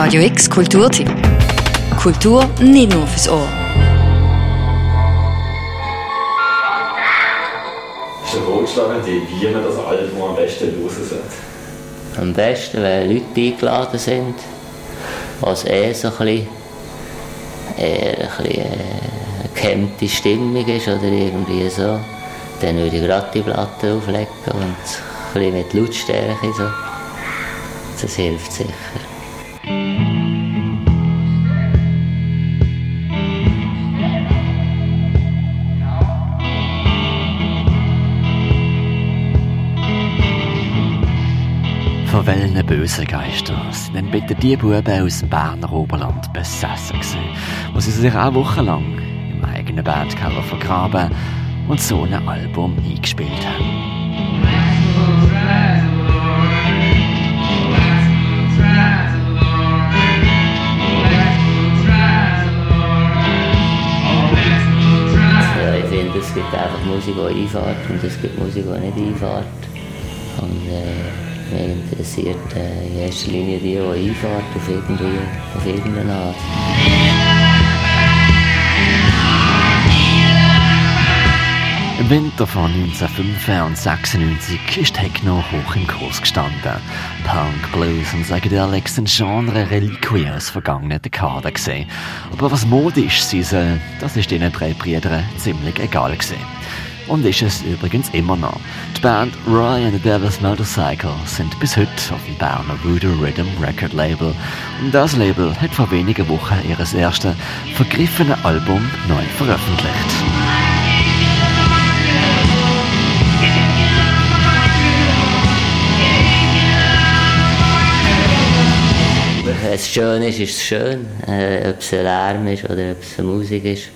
Radio X Kulturtipp. Kultur nicht nur fürs Ohr. Ist der Vorgeschlagen, wie man das Album am besten sollte? Am besten, wenn Leute eingeladen sind, was eh so ein bisschen, eher ein bisschen äh, gehemmte Stimmung ist oder irgendwie so, dann würde ich gerade die Platte auflegen und ein bisschen mit Lautstärke so. Das hilft sicher. Von welchen bösen Geistern sind bitte die Buben aus dem Berner Oberland besessen gewesen, wo sie sich auch wochenlang im eigenen Bandkeller vergraben und so ein Album eingespielt haben? Es gibt einfach Musik, die Einfahrt und es gibt Musik, die nicht Einfahrt. Und äh, mich interessiert äh, in erster Linie die, die Einfahrt auf, irgendwie, auf irgendeine Art. Im Winter von 1995 ist Techno hoch im Kurs gestanden. Punk, Blues und Psychedelics sind Genre-Reliquien aus vergangenen Dekaden gesehen. Aber was modisch sein soll, das ist diesen drei Brüdern ziemlich egal gewesen. Und ist es übrigens immer noch. Die Band Roy and the Devil's Motorcycle sind bis heute auf dem Berner Voodoo Rhythm Record Label. Und das Label hat vor wenigen Wochen ihres ersten vergriffenen Album neu veröffentlicht. Es schön ist, ist es schön. Äh, ob es ein Lärm ist oder ob es Musik ist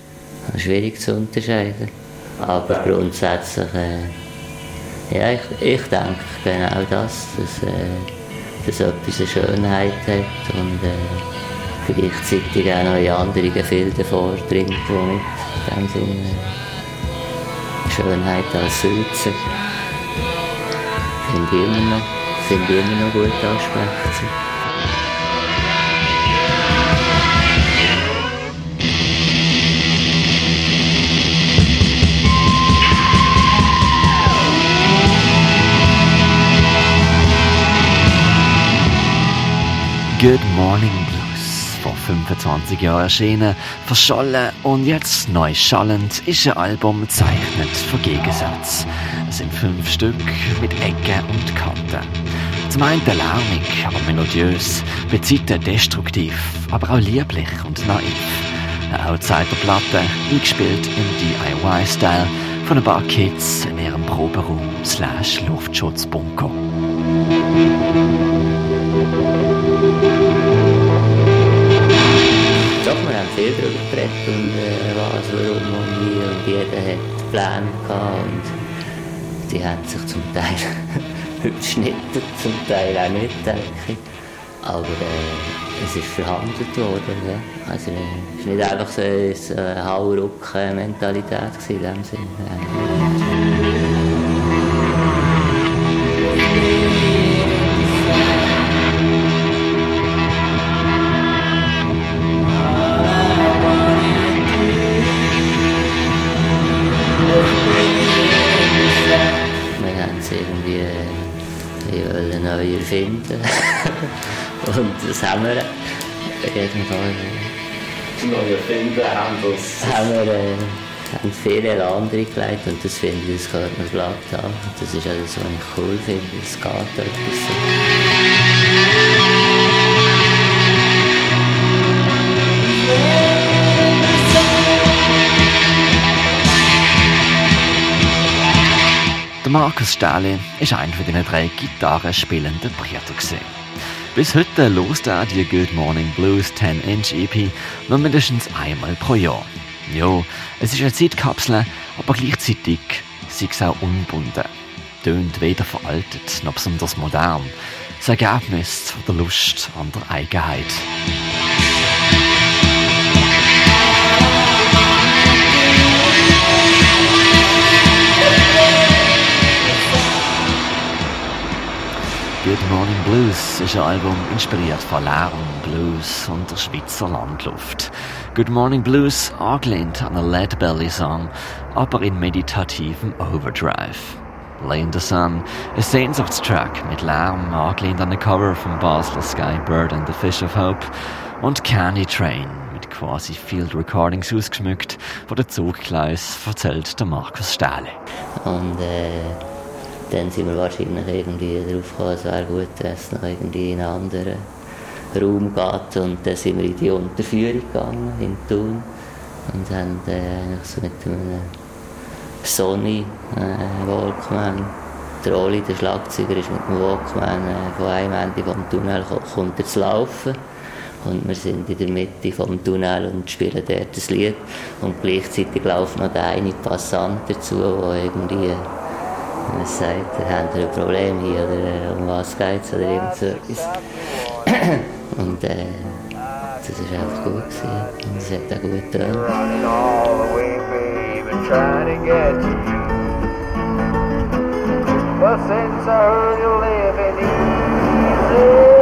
schwierig zu unterscheiden. Aber grundsätzlich, äh, ja, ich, ich denke genau das, dass, äh, dass etwas eine Schönheit hat und äh, gleichzeitig auch noch in andere Gefilde vordringt, die in dem Sinne Schönheit als finde ich immer noch, ich immer noch gut ansprechen. Good Morning Blues, vor 25 Jahren erschienen, verschollen und jetzt neu schallend, ist ein Album zeichnet von Gegensatz. Es sind fünf Stück mit Ecken und Kanten. Zum einen lärmig, aber melodiös, beziehte destruktiv, aber auch lieblich und naiv. Eine Outsider-Platte, eingespielt im DIY-Style von ein paar Kids in ihrem Proberaum slash Luftschutzbunker. Viel darüber geredet und äh, was, warum und wie und jeder hat Pläne gehabt und die haben sich zum Teil überschnitten, zum Teil auch nicht, denke ich. Aber äh, es ist verhandelt worden, ja. Also es war nicht einfach so eine, Hauruck-Mentalität in dem Sinne. Und das haben wir auf jeden Fall. Das neue Finden haben das. haben wir äh, haben viel Elan reingelegt und das finde ich, das gehört man glatt an. Das ist alles, was ich cool finde, es geht etwas so. Der Markus Stähli ist einer von diesen drei Gitarren spielenden Brüdern. Bis heute lost er die Good Morning Blues 10-Inch EP nur mindestens einmal pro Jahr. Ja, es ist eine Zeitkapsel, aber gleichzeitig sei es auch unbunden. Tönt weder veraltet noch besonders modern. Das Ergebnis von der Lust an der Eigenheit. Good Morning Blues ist ein Album inspiriert von Lärm, Blues und der Schweizer Landluft. Good Morning Blues angelehnt an einen Lead Belly Song, aber in meditativem Overdrive. Lay in the Sun, ein Sehnsuchtstrack mit Lärm, angelehnt an ein Cover von Basler Skybird and the Fish of Hope und Candy Train mit quasi Field Recordings ausgeschmückt, wo der Zuggleis erzählt der Markus Stähle. Und äh, dann sind wir wahrscheinlich irgendwie darauf gekommen, es wäre gut, wenn es noch irgendwie in einen anderen Raum geht. Und dann sind wir in die Unterführung gegangen, in Thun. Und haben äh, so mit einem Sony äh, Walkman, der Oli, der Schlagzeuger, ist mit dem Walkman äh, von einem Ende vom Tunnel kommt er zu laufen. Und wir sind in der Mitte vom Tunnel und spielen dort das Lied. Und gleichzeitig läuft noch der eine Passant dazu, der irgendwie man sagt, habt ihr ein Problem hier oder was geht es oder irgend so etwas. Und äh, das war einfach gut gewesen. und es hat auch gut getan. But since I heard you living easy,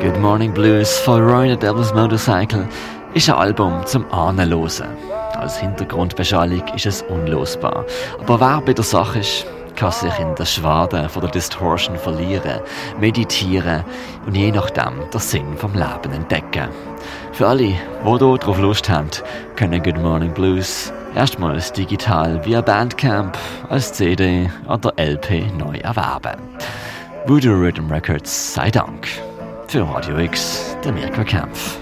Good Morning Blues von Roy Devil's Motorcycle ist ein Album zum Ahnenlosen. Als Hintergrundbeschallung ist es unlosbar. Aber wer bei der Sache ist, kann sich in der Schwade von der Distortion verlieren, meditieren und je nachdem den Sinn vom Leben entdecken. Für alle, die drauf Lust haben, können Good Morning Blues erstmals digital via Bandcamp, als CD oder LP neu erwerben. Voodoo Rhythm Records sei Dank. Für Radio X, der Mirko Kempf.